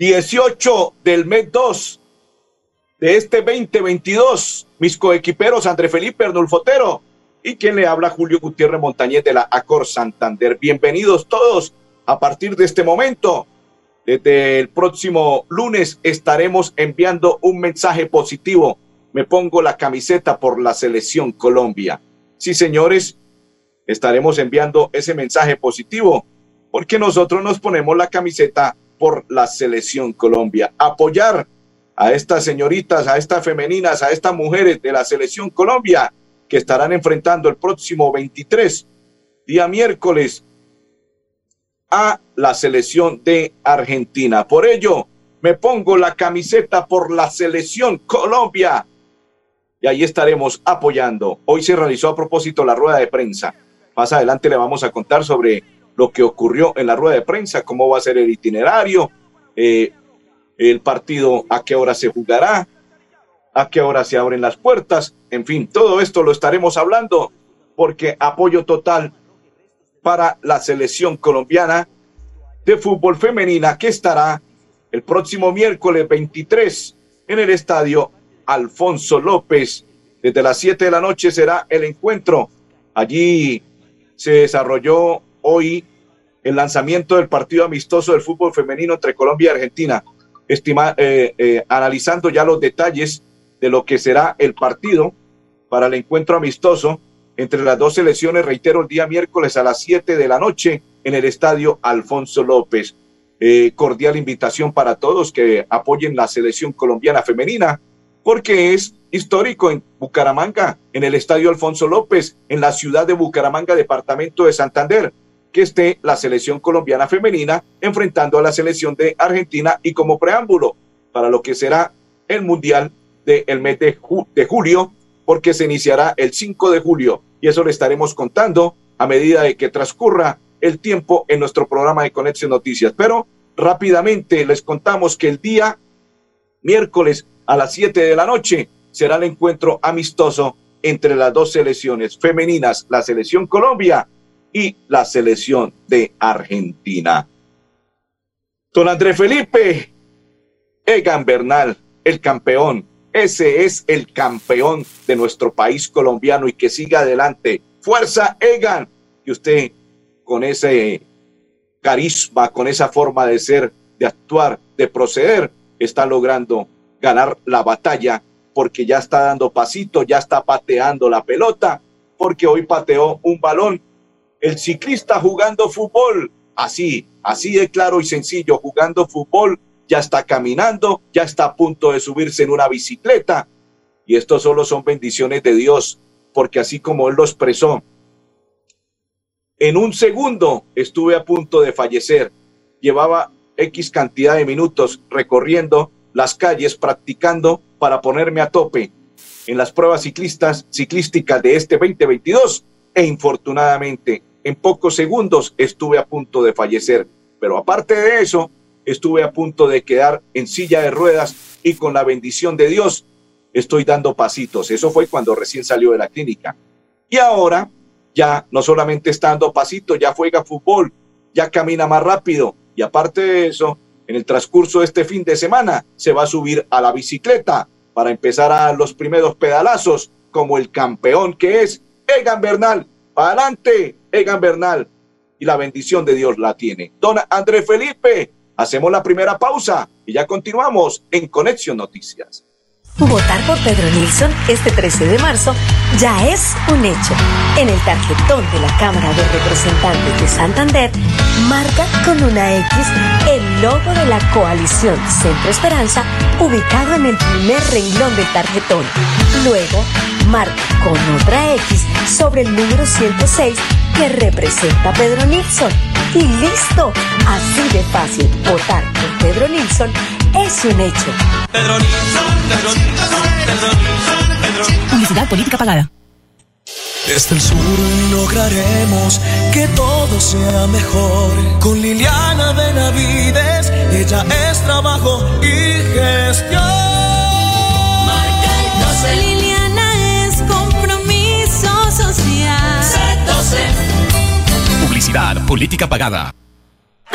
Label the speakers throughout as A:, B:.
A: 18 del mes 2 de este 2022. Mis coequiperos André Felipe Arnulfotero y quien le habla Julio Gutiérrez Montañez de la Acor Santander. Bienvenidos todos a partir de este momento. Desde el próximo lunes estaremos enviando un mensaje positivo. Me pongo la camiseta por la selección Colombia. Sí, señores, estaremos enviando ese mensaje positivo porque nosotros nos ponemos la camiseta por la selección Colombia. Apoyar a estas señoritas, a estas femeninas, a estas mujeres de la selección Colombia que estarán enfrentando el próximo 23, día miércoles, a la selección de Argentina. Por ello, me pongo la camiseta por la selección Colombia y ahí estaremos apoyando. Hoy se realizó a propósito la rueda de prensa. Más adelante le vamos a contar sobre lo que ocurrió en la rueda de prensa, cómo va a ser el itinerario, eh, el partido, a qué hora se jugará, a qué hora se abren las puertas, en fin, todo esto lo estaremos hablando porque apoyo total para la selección colombiana de fútbol femenina que estará el próximo miércoles 23 en el estadio Alfonso López. Desde las 7 de la noche será el encuentro. Allí se desarrolló hoy el lanzamiento del partido amistoso del fútbol femenino entre Colombia y Argentina, estima, eh, eh, analizando ya los detalles de lo que será el partido para el encuentro amistoso entre las dos selecciones, reitero, el día miércoles a las 7 de la noche en el estadio Alfonso López. Eh, cordial invitación para todos que apoyen la selección colombiana femenina, porque es histórico en Bucaramanga, en el estadio Alfonso López, en la ciudad de Bucaramanga, departamento de Santander, que esté la selección colombiana femenina enfrentando a la selección de Argentina y como preámbulo para lo que será el Mundial del mes de, de julio, porque se iniciará el 5 de julio y eso le estaremos contando a medida de que transcurra el tiempo en nuestro programa de Conexión Noticias. Pero rápidamente les contamos que el día miércoles a las 7 de la noche será el encuentro amistoso entre las dos selecciones femeninas, la selección Colombia y la selección de Argentina. Don André Felipe, Egan Bernal, el campeón, ese es el campeón de nuestro país colombiano y que siga adelante. Fuerza, Egan. Y usted con ese carisma, con esa forma de ser, de actuar, de proceder, está logrando ganar la batalla porque ya está dando pasito, ya está pateando la pelota, porque hoy pateó un balón. El ciclista jugando fútbol, así, así de claro y sencillo, jugando fútbol ya está caminando, ya está a punto de subirse en una bicicleta. Y esto solo son bendiciones de Dios, porque así como Él lo expresó, en un segundo estuve a punto de fallecer. Llevaba X cantidad de minutos recorriendo las calles, practicando para ponerme a tope en las pruebas ciclistas, ciclísticas de este 2022 e infortunadamente en pocos segundos estuve a punto de fallecer. Pero aparte de eso, estuve a punto de quedar en silla de ruedas y con la bendición de Dios estoy dando pasitos. Eso fue cuando recién salió de la clínica. Y ahora ya no solamente está dando pasitos, ya juega fútbol, ya camina más rápido. Y aparte de eso, en el transcurso de este fin de semana se va a subir a la bicicleta para empezar a los primeros pedalazos como el campeón que es Egan Bernal. Para adelante, Egan Bernal. Y la bendición de Dios la tiene. Don André Felipe, Hacemos la primera pausa y ya continuamos en Conexión Noticias.
B: Votar por Pedro Nilsson este 13 de marzo ya es un hecho. En el tarjetón de la Cámara de Representantes de Santander, marca con una X el logo de la coalición Centro Esperanza ubicado en el primer renglón del tarjetón. Luego, marca con otra X sobre el número 106 que representa Pedro Nilsson. Y listo, así de fácil votar por Pedro Nilsson es un hecho. Pedro
C: Publicidad política pagada.
D: Desde el sur lograremos que todo sea mejor. Con Liliana Benavides, ella es trabajo y gestión.
E: Marca el Liliana es compromiso social.
C: Publicidad, política pagada.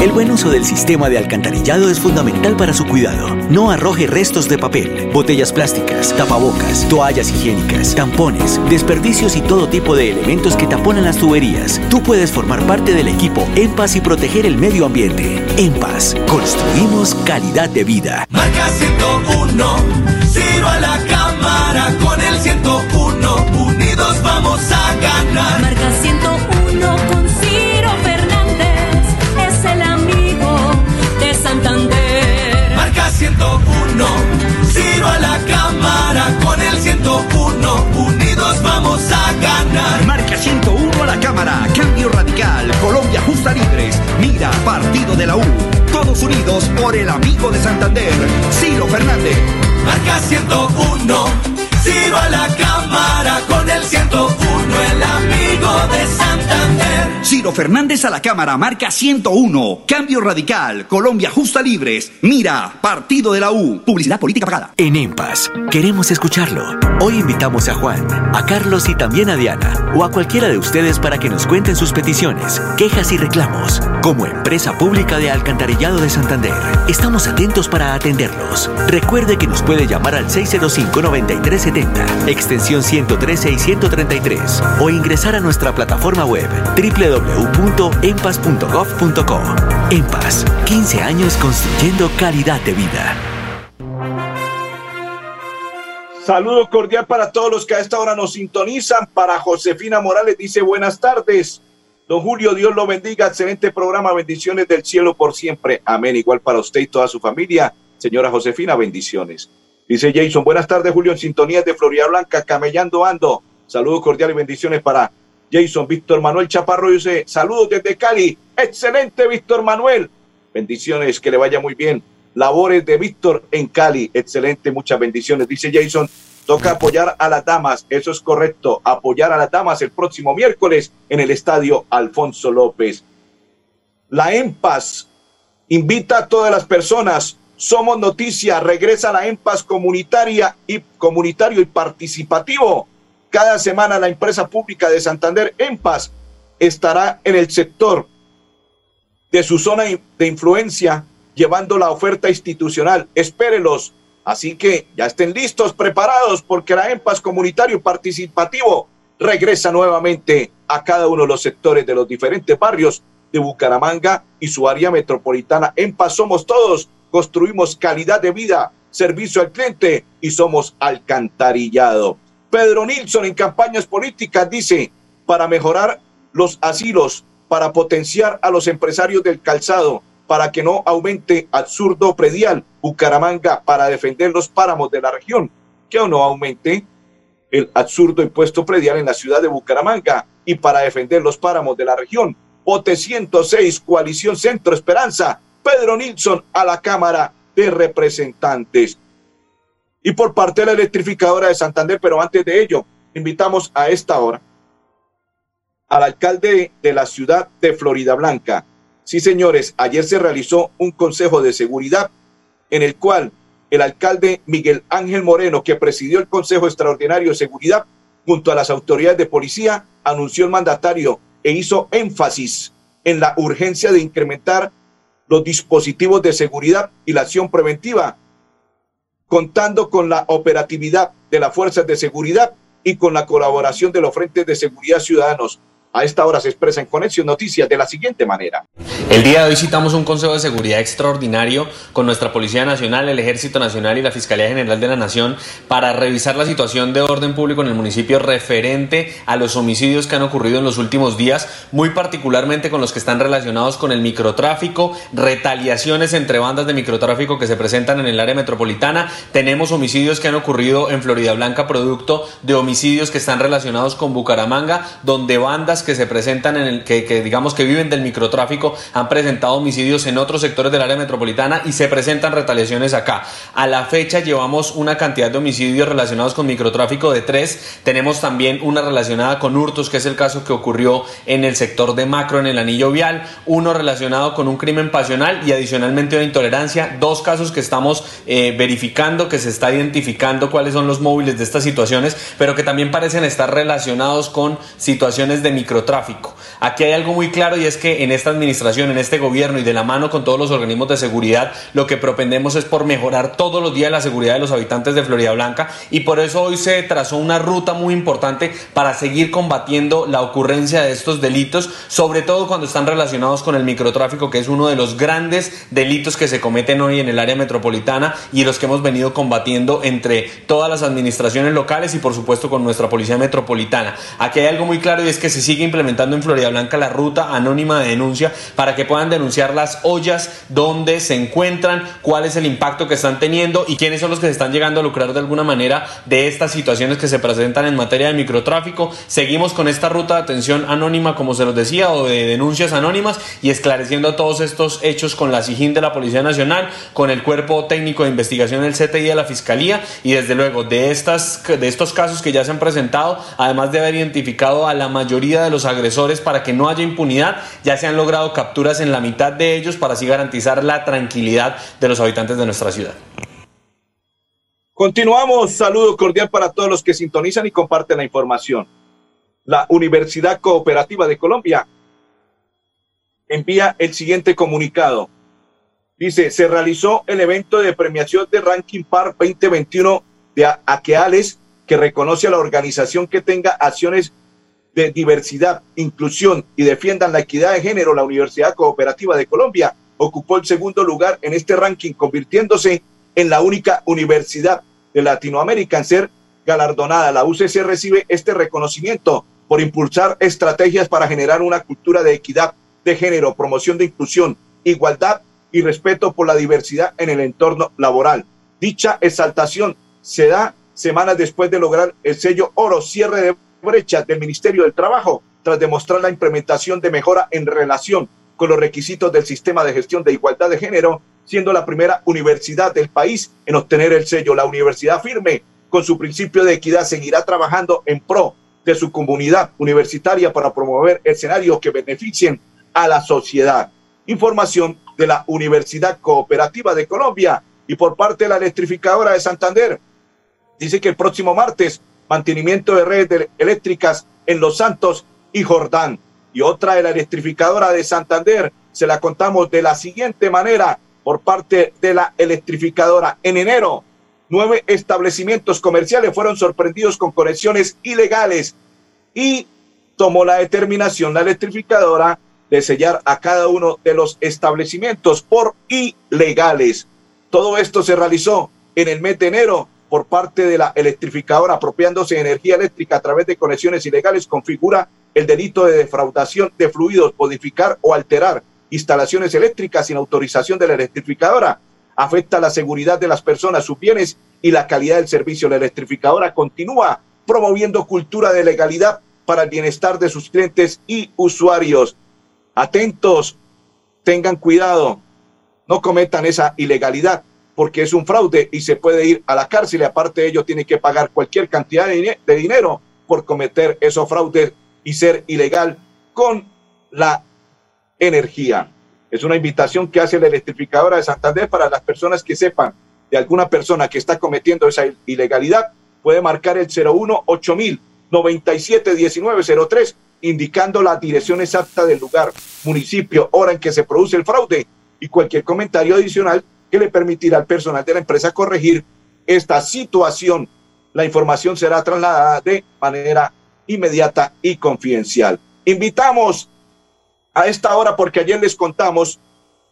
F: El buen uso del sistema de alcantarillado es fundamental para su cuidado. No arroje restos de papel, botellas plásticas, tapabocas, toallas higiénicas, tampones, desperdicios y todo tipo de elementos que taponan las tuberías. Tú puedes formar parte del equipo En Paz y proteger el medio ambiente. En Paz, construimos calidad de vida.
D: Marca 101, Ciro a la cámara con el 101. Unidos vamos a ganar.
E: Marca 101
D: 101, Ciro a la cámara con el 101. Unidos vamos a ganar.
G: Marca 101 a la Cámara, Cambio Radical, Colombia Justa Libres, Mira, Partido de la U. Todos unidos por el amigo de Santander, Ciro Fernández.
D: Marca 101, Ciro a la cámara
G: Fernández a la Cámara, marca 101. Cambio Radical, Colombia Justa Libres, Mira, Partido de la U. Publicidad política pagada.
F: En EMPAS, queremos escucharlo. Hoy invitamos a Juan, a Carlos y también a Diana, o a cualquiera de ustedes para que nos cuenten sus peticiones, quejas y reclamos. Como empresa pública de Alcantarillado de Santander, estamos atentos para atenderlos. Recuerde que nos puede llamar al 605-9370, extensión 113 y 133, o ingresar a nuestra plataforma web www.empas.gov.co. EMPAS, 15 años construyendo calidad de vida.
A: Saludo cordial para todos los que a esta hora nos sintonizan. Para Josefina Morales dice buenas tardes. Don Julio, Dios lo bendiga. Excelente programa. Bendiciones del cielo por siempre. Amén. Igual para usted y toda su familia. Señora Josefina, bendiciones. Dice Jason, buenas tardes, Julio, en sintonía de Florida Blanca, camellando ando. Saludos cordiales y bendiciones para Jason. Víctor Manuel Chaparro dice, saludos desde Cali. Excelente, Víctor Manuel. Bendiciones, que le vaya muy bien. Labores de Víctor en Cali. Excelente, muchas bendiciones. Dice Jason, toca apoyar a las damas. Eso es correcto. Apoyar a las damas el próximo miércoles en el estadio Alfonso López. La EMPAS invita a todas las personas. Somos Noticia, regresa la EMPAS comunitaria y comunitario y participativo. Cada semana la empresa pública de Santander, EMPAS, estará en el sector de su zona de influencia llevando la oferta institucional. Espérelos. Así que ya estén listos, preparados, porque la EMPAS comunitario participativo regresa nuevamente a cada uno de los sectores de los diferentes barrios de Bucaramanga y su área metropolitana. EMPAS somos todos, construimos calidad de vida, servicio al cliente y somos alcantarillado. Pedro Nilsson en campañas políticas dice, para mejorar los asilos, para potenciar a los empresarios del calzado, para que no aumente absurdo predial Bucaramanga para defender los páramos de la región, que no aumente el absurdo impuesto predial en la ciudad de Bucaramanga y para defender los páramos de la región. Pote 106, Coalición Centro Esperanza, Pedro Nilsson a la Cámara de Representantes. Y por parte de la electrificadora de Santander, pero antes de ello, invitamos a esta hora al alcalde de la ciudad de Florida Blanca. Sí, señores, ayer se realizó un consejo de seguridad en el cual el alcalde Miguel Ángel Moreno, que presidió el Consejo Extraordinario de Seguridad junto a las autoridades de policía, anunció el mandatario e hizo énfasis en la urgencia de incrementar los dispositivos de seguridad y la acción preventiva, contando con la operatividad de las fuerzas de seguridad y con la colaboración de los frentes de seguridad ciudadanos. A esta hora se expresa en Conexión Noticias de la siguiente manera.
H: El día de hoy citamos un Consejo de Seguridad extraordinario con nuestra Policía Nacional, el Ejército Nacional y la Fiscalía General de la Nación para revisar la situación de orden público en el municipio referente a los homicidios que han ocurrido en los últimos días, muy particularmente con los que están relacionados con el microtráfico, retaliaciones entre bandas de microtráfico que se presentan en el área metropolitana. Tenemos homicidios que han ocurrido en Florida Blanca producto de homicidios que están relacionados con Bucaramanga, donde bandas que se presentan en el que, digamos que viven del microtráfico han presentado homicidios en otros sectores del área metropolitana y se presentan retaliaciones acá. A la fecha llevamos una cantidad de homicidios relacionados con microtráfico de tres. Tenemos también una relacionada con hurtos, que es el caso que ocurrió en el sector de Macro, en el anillo vial. Uno relacionado con un crimen pasional y adicionalmente una intolerancia. Dos casos que estamos eh, verificando, que se está identificando cuáles son los móviles de estas situaciones, pero que también parecen estar relacionados con situaciones de microtráfico. Aquí hay algo muy claro y es que en esta administración, en este gobierno y de la mano con todos los organismos de seguridad, lo que propendemos es por mejorar todos los días la seguridad de los habitantes de Florida Blanca y por eso hoy se trazó una ruta muy importante para seguir combatiendo la ocurrencia de estos delitos, sobre todo cuando están relacionados con el microtráfico, que es uno de los grandes delitos que se cometen hoy en el área metropolitana y los que hemos venido combatiendo entre todas las administraciones locales y por supuesto con nuestra policía metropolitana. Aquí hay algo muy claro y es que se sigue implementando en Florida Blanca la ruta anónima de denuncia para que puedan denunciar las ollas donde se encuentran, cuál es el impacto que están teniendo y quiénes son los que se están llegando a lucrar de alguna manera de estas situaciones que se presentan en materia de microtráfico. Seguimos con esta ruta de atención anónima, como se los decía, o de denuncias anónimas y esclareciendo todos estos hechos con la SIGIN de la Policía Nacional, con el Cuerpo Técnico de Investigación del CTI de la Fiscalía y desde luego de, estas, de estos casos que ya se han presentado, además de haber identificado a la mayoría de los agresores para que no haya impunidad, ya se han logrado capturas en la mitad de ellos para así garantizar la tranquilidad de los habitantes de nuestra ciudad.
A: Continuamos. Saludo cordial para todos los que sintonizan y comparten la información. La Universidad Cooperativa de Colombia envía el siguiente comunicado. Dice, se realizó el evento de premiación de Ranking Par 2021 de Aqueales que reconoce a la organización que tenga acciones de diversidad, inclusión y defiendan la equidad de género. La Universidad Cooperativa de Colombia ocupó el segundo lugar en este ranking, convirtiéndose en la única universidad de Latinoamérica en ser galardonada. La UCC recibe este reconocimiento por impulsar estrategias para generar una cultura de equidad de género, promoción de inclusión, igualdad y respeto por la diversidad en el entorno laboral. Dicha exaltación se da semanas después de lograr el sello oro cierre de brecha del Ministerio del Trabajo, tras demostrar la implementación de mejora en relación con los requisitos del sistema de gestión de igualdad de género, siendo la primera universidad del país en obtener el sello. La universidad firme, con su principio de equidad, seguirá trabajando en pro de su comunidad universitaria para promover escenarios que beneficien a la sociedad. Información de la Universidad Cooperativa de Colombia y por parte de la electrificadora de Santander. Dice que el próximo martes, mantenimiento de redes eléctricas en Los Santos y Jordán. Y otra de la electrificadora de Santander, se la contamos de la siguiente manera por parte de la electrificadora. En enero, nueve establecimientos comerciales fueron sorprendidos con conexiones ilegales y tomó la determinación la electrificadora de sellar a cada uno de los establecimientos por ilegales. Todo esto se realizó en el mes de enero por parte de la electrificadora apropiándose de energía eléctrica a través de conexiones ilegales configura el delito de defraudación de fluidos, modificar o alterar instalaciones eléctricas sin autorización de la electrificadora. Afecta la seguridad de las personas, sus bienes y la calidad del servicio. La electrificadora continúa promoviendo cultura de legalidad para el bienestar de sus clientes y usuarios. Atentos, tengan cuidado, no cometan esa ilegalidad porque es un fraude y se puede ir a la cárcel y aparte de ello tiene que pagar cualquier cantidad de, de dinero por cometer esos fraudes y ser ilegal con la energía. Es una invitación que hace la electrificadora de Santander para las personas que sepan de alguna persona que está cometiendo esa ilegalidad. Puede marcar el 01 8000 97 1903 indicando la dirección exacta del lugar, municipio, hora en que se produce el fraude y cualquier comentario adicional que le permitirá al personal de la empresa corregir esta situación. La información será trasladada de manera inmediata y confidencial. Invitamos a esta hora porque ayer les contamos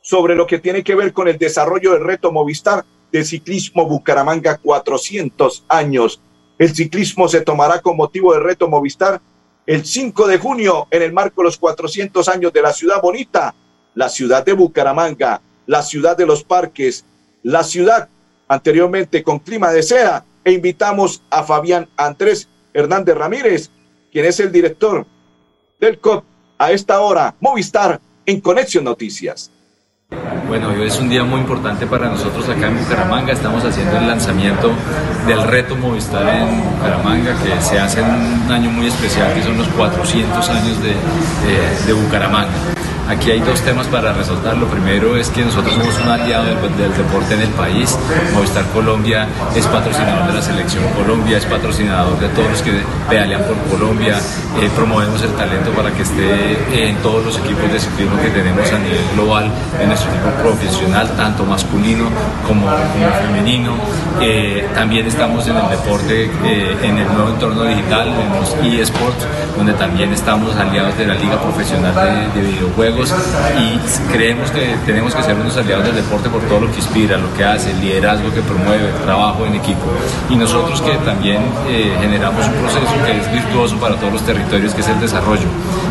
A: sobre lo que tiene que ver con el desarrollo del reto Movistar de ciclismo Bucaramanga 400 años. El ciclismo se tomará con motivo del reto Movistar el 5 de junio en el marco de los 400 años de la ciudad bonita, la ciudad de Bucaramanga, la ciudad de los parques, la ciudad anteriormente con clima de seda. E invitamos a Fabián Andrés Hernández Ramírez, quien es el director del COP a esta hora, Movistar en Conexión Noticias.
I: Bueno, hoy es un día muy importante para nosotros acá en Bucaramanga. Estamos haciendo el lanzamiento del reto Movistar en Bucaramanga, que se hace en un año muy especial, que son los 400 años de, de, de Bucaramanga. Aquí hay dos temas para resaltar. Lo primero es que nosotros somos un aliado del, deporte en el país. Movistar Colombia es patrocinador de la selección Colombia, es patrocinador de todos los que pedalean por Colombia. Eh, promovemos el talento para que esté en todos los equipos de ciclismo que tenemos a nivel global, en nuestro equipo profesional, tanto masculino como, femenino. Eh, también estamos en el deporte, eh, en el nuevo entorno digital, en los eSports, donde también estamos aliados de la Liga Profesional de Videojuegos y creemos que tenemos que ser unos aliados del deporte por todo lo que inspira, lo que hace, el liderazgo que promueve, el trabajo en equipo. Y nosotros que también eh, generamos un proceso que es virtuoso para todos los territorios, que es el desarrollo.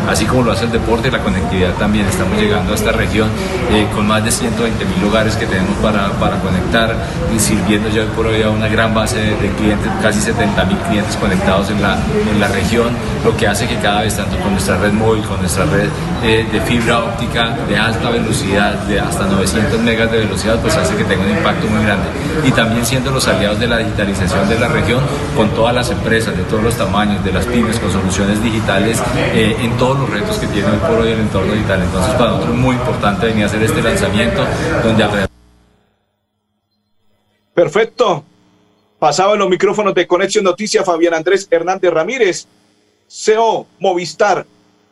I: Así como lo hace el deporte, la conectividad también. Estamos llegando a esta región eh, con más de 120 mil lugares que tenemos para, para conectar y sirviendo ya hoy por hoy a una gran base de, de clientes, casi 70 mil clientes conectados en la, en la región, lo que hace que cada vez, tanto con nuestra red móvil, con nuestra red eh, de fibra óptica de alta velocidad, de hasta 900 megas de velocidad, pues hace que tenga un impacto muy grande. Y también siendo los aliados de la digitalización de la región, con todas las empresas de todos los tamaños, de las pymes, con soluciones digitales, eh, en todos los retos que tiene hoy por hoy el entorno digital. Entonces, para nosotros es muy importante venir a hacer este lanzamiento, donde
A: Perfecto. Pasaba en los micrófonos de Conexión Noticias Fabián Andrés Hernández Ramírez, CEO Movistar,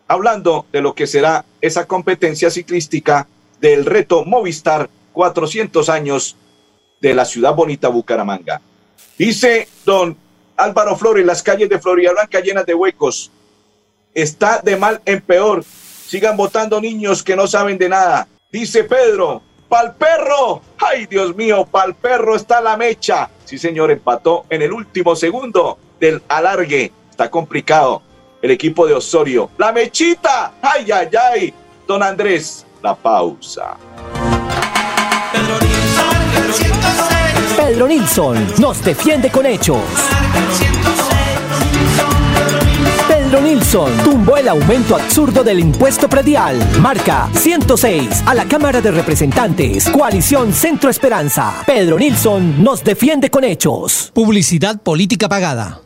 A: hablando de lo que será esa competencia ciclística del reto Movistar 400 años de la ciudad bonita Bucaramanga. Dice don Álvaro Flores, las calles de Florida Blanca llenas de huecos. Está de mal en peor. Sigan votando niños que no saben de nada. Dice Pedro, pal perro. Ay, Dios mío, pal perro está la mecha. Sí, señor, empató en el último segundo del alargue. Está complicado el equipo de Osorio. La mechita. Ay, ay, ay. Don Andrés, la pausa.
J: Pedro Nilsson nos defiende con hechos. Pedro Nilsson tumbó el aumento absurdo del impuesto predial. Marca 106 a la Cámara de Representantes. Coalición Centro Esperanza. Pedro Nilsson nos defiende con hechos.
C: Publicidad política pagada.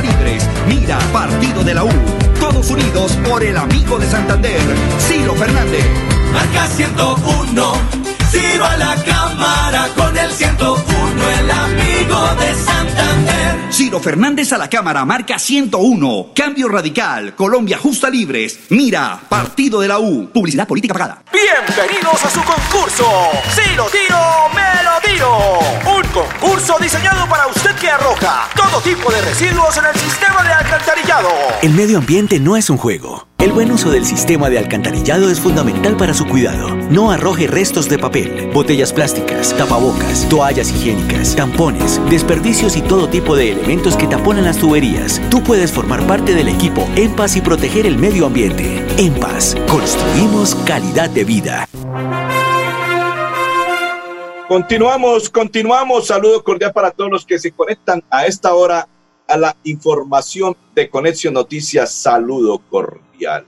G: Libres, mira, partido de la U. Todos unidos por el amigo de Santander, Ciro Fernández.
D: Marca 101, Ciro a la cámara con el 101, el amigo de Santander.
G: Ciro Fernández a la cámara, marca 101, cambio radical, Colombia justa libres, mira, partido de la U. Publicidad política pagada.
K: Bienvenidos a su concurso. Si lo tiro, me lo tiro. Un concurso diseñado para usted que arroja todo tipo de residuos en el sistema de alcantarillado.
F: El medio ambiente no es un juego. El buen uso del sistema de alcantarillado es fundamental para su cuidado. No arroje restos de papel, botellas plásticas, tapabocas, toallas higiénicas, tampones, desperdicios y todo tipo de elementos que taponan las tuberías. Tú puedes formar parte del equipo En y proteger el medio ambiente. En construimos calidad de vida.
A: Continuamos, continuamos. Saludo cordial para todos los que se conectan a esta hora a la información de Conexión Noticias. Saludo cordial.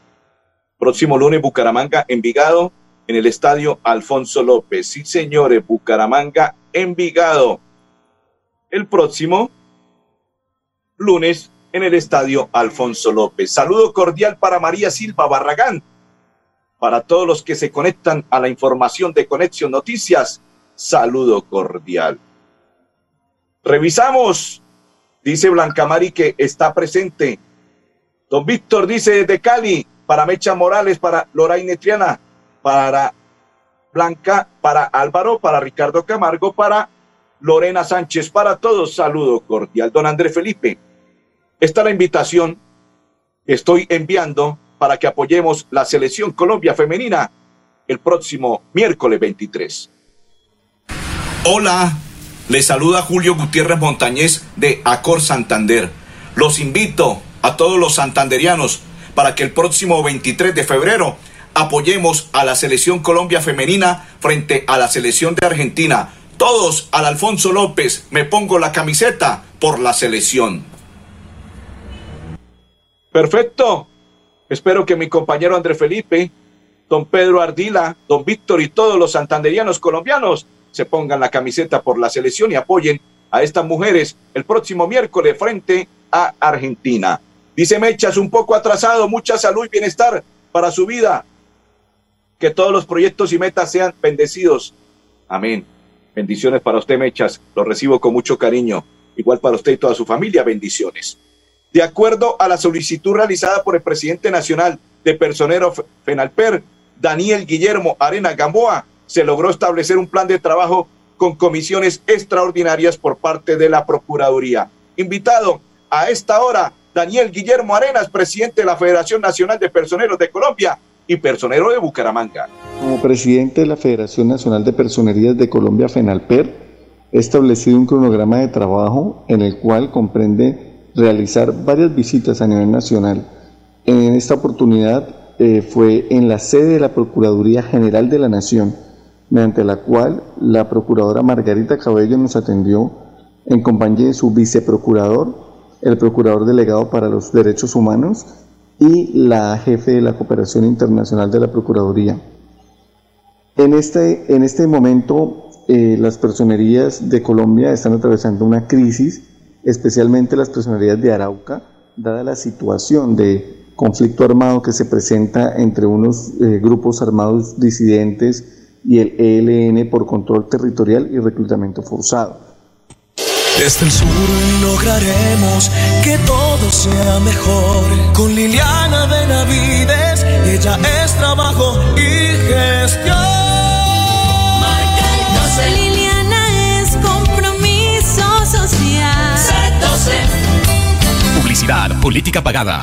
A: Próximo lunes, Bucaramanga, Envigado, en el estadio Alfonso López. Sí, señores, Bucaramanga, Envigado. El próximo lunes en el estadio Alfonso López. Saludo cordial para María Silva Barragán. Para todos los que se conectan a la información de Conexión Noticias, saludo cordial. Revisamos, dice Blanca Mari que está presente. Don Víctor dice de Cali, para Mecha Morales, para Loraine Triana, para Blanca, para Álvaro, para Ricardo Camargo, para Lorena Sánchez, para todos, saludo cordial. Don Andrés Felipe, esta es la invitación que estoy enviando para que apoyemos la selección Colombia femenina el próximo miércoles 23.
L: Hola, les saluda Julio Gutiérrez Montañez de Acor Santander. Los invito a todos los santanderianos para que el próximo 23 de febrero apoyemos a la selección Colombia femenina frente a la selección de Argentina. Todos al Alfonso López, me pongo la camiseta por la selección.
A: Perfecto. Espero que mi compañero André Felipe, don Pedro Ardila, don Víctor y todos los santanderianos colombianos se pongan la camiseta por la selección y apoyen a estas mujeres el próximo miércoles frente a Argentina. Dice Mechas, un poco atrasado, mucha salud y bienestar para su vida. Que todos los proyectos y metas sean bendecidos. Amén. Bendiciones para usted, Mechas. Lo recibo con mucho cariño. Igual para usted y toda su familia, bendiciones. De acuerdo a la solicitud realizada por el presidente nacional de Personero Fenalper, Daniel Guillermo Arena Gamboa, se logró establecer un plan de trabajo con comisiones extraordinarias por parte de la Procuraduría. Invitado a esta hora, Daniel Guillermo Arenas, presidente de la Federación Nacional de Personeros de Colombia y personero de Bucaramanga.
M: Como presidente de la Federación Nacional de Personerías de Colombia, FENALPER, he establecido un cronograma de trabajo en el cual comprende realizar varias visitas a nivel nacional. En esta oportunidad eh, fue en la sede de la Procuraduría General de la Nación, mediante la cual la Procuradora Margarita Cabello nos atendió en compañía de su viceprocurador, el Procurador Delegado para los Derechos Humanos y la jefe de la Cooperación Internacional de la Procuraduría. En este, en este momento, eh, las personerías de Colombia están atravesando una crisis especialmente las personalidades de Arauca, dada la situación de conflicto armado que se presenta entre unos eh, grupos armados disidentes y el ELN por control territorial y reclutamiento forzado.
D: Desde el sur lograremos que todo sea mejor. Con Liliana Benavides, ella es trabajo y gestión.
E: Marca el 12. Liliana es compromiso social.
F: Publicidad, política pagada.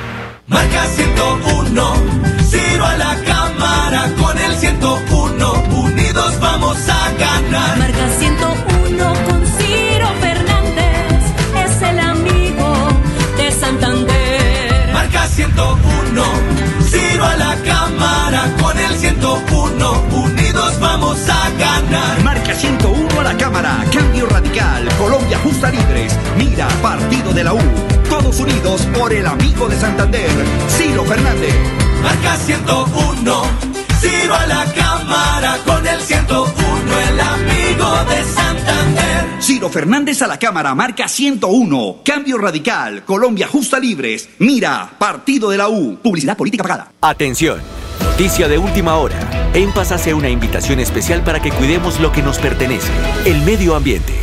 D: Marca 101, Ciro a la cámara con el 101, unidos vamos a ganar.
E: Marca 101 con Ciro Fernández, es el amigo de Santander.
D: Marca 101, Ciro a la cámara con el 101, unidos vamos a ganar.
G: Marca 101 a la cámara, cambio radical, Colombia justa libres, mira, partido de la U. Unidos por el amigo de Santander, Ciro Fernández.
D: Marca 101, Ciro a la cámara con el 101, el amigo de Santander.
G: Ciro Fernández a la cámara, marca 101, cambio radical, Colombia justa libres, mira, partido de la U. Publicidad política pagada.
F: Atención, noticia de última hora. EMPAS hace una invitación especial para que cuidemos lo que nos pertenece, el medio ambiente.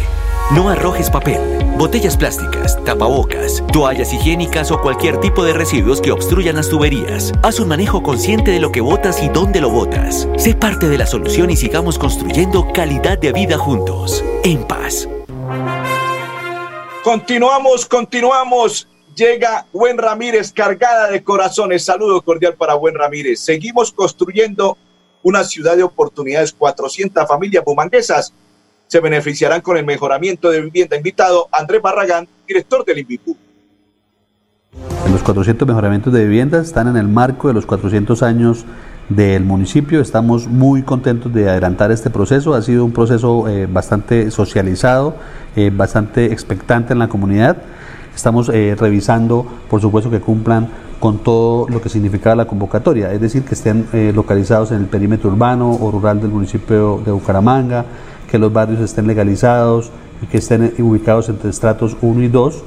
F: No arrojes papel, botellas plásticas, tapabocas, toallas higiénicas o cualquier tipo de residuos que obstruyan las tuberías. Haz un manejo consciente de lo que botas y dónde lo botas. Sé parte de la solución y sigamos construyendo calidad de vida juntos. En paz.
A: Continuamos, continuamos. Llega Buen Ramírez cargada de corazones. Saludo cordial para Buen Ramírez. Seguimos construyendo una ciudad de oportunidades. 400 familias bumanguesas se beneficiarán con el mejoramiento de vivienda. Invitado Andrés Barragán, director del INVIPU.
N: Los 400 mejoramientos de vivienda están en el marco de los 400 años del municipio. Estamos muy contentos de adelantar este proceso. Ha sido un proceso eh, bastante socializado, eh, bastante expectante en la comunidad. Estamos eh, revisando, por supuesto, que cumplan con todo lo que significaba la convocatoria, es decir, que estén localizados en el perímetro urbano o rural del municipio de Bucaramanga, que los barrios estén legalizados y que estén ubicados entre estratos 1 y 2,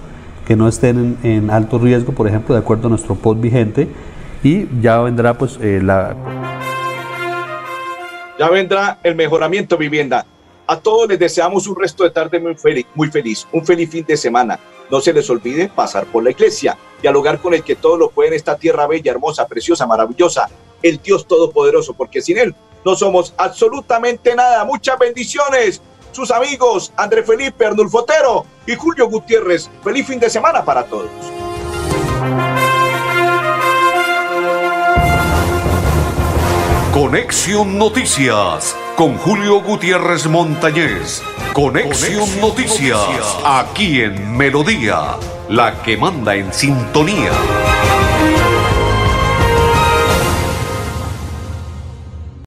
N: que no estén en, alto riesgo, por ejemplo, de acuerdo a nuestro POT vigente, y ya vendrá pues eh, la...
A: Ya vendrá el mejoramiento vivienda. A todos les deseamos un resto de tarde muy feliz, muy feliz, un feliz fin de semana. No se les olvide pasar por la iglesia, dialogar con el que todo lo puede en esta tierra bella, hermosa, preciosa, maravillosa, el Dios Todopoderoso, porque sin Él no somos absolutamente nada. Muchas bendiciones. Sus amigos André Felipe Arnulfotero y Julio Gutiérrez. Feliz fin de semana para todos.
O: Conexión Noticias con Julio Gutiérrez Montañez. Conexión Noticias aquí en Melodía, la que manda en sintonía.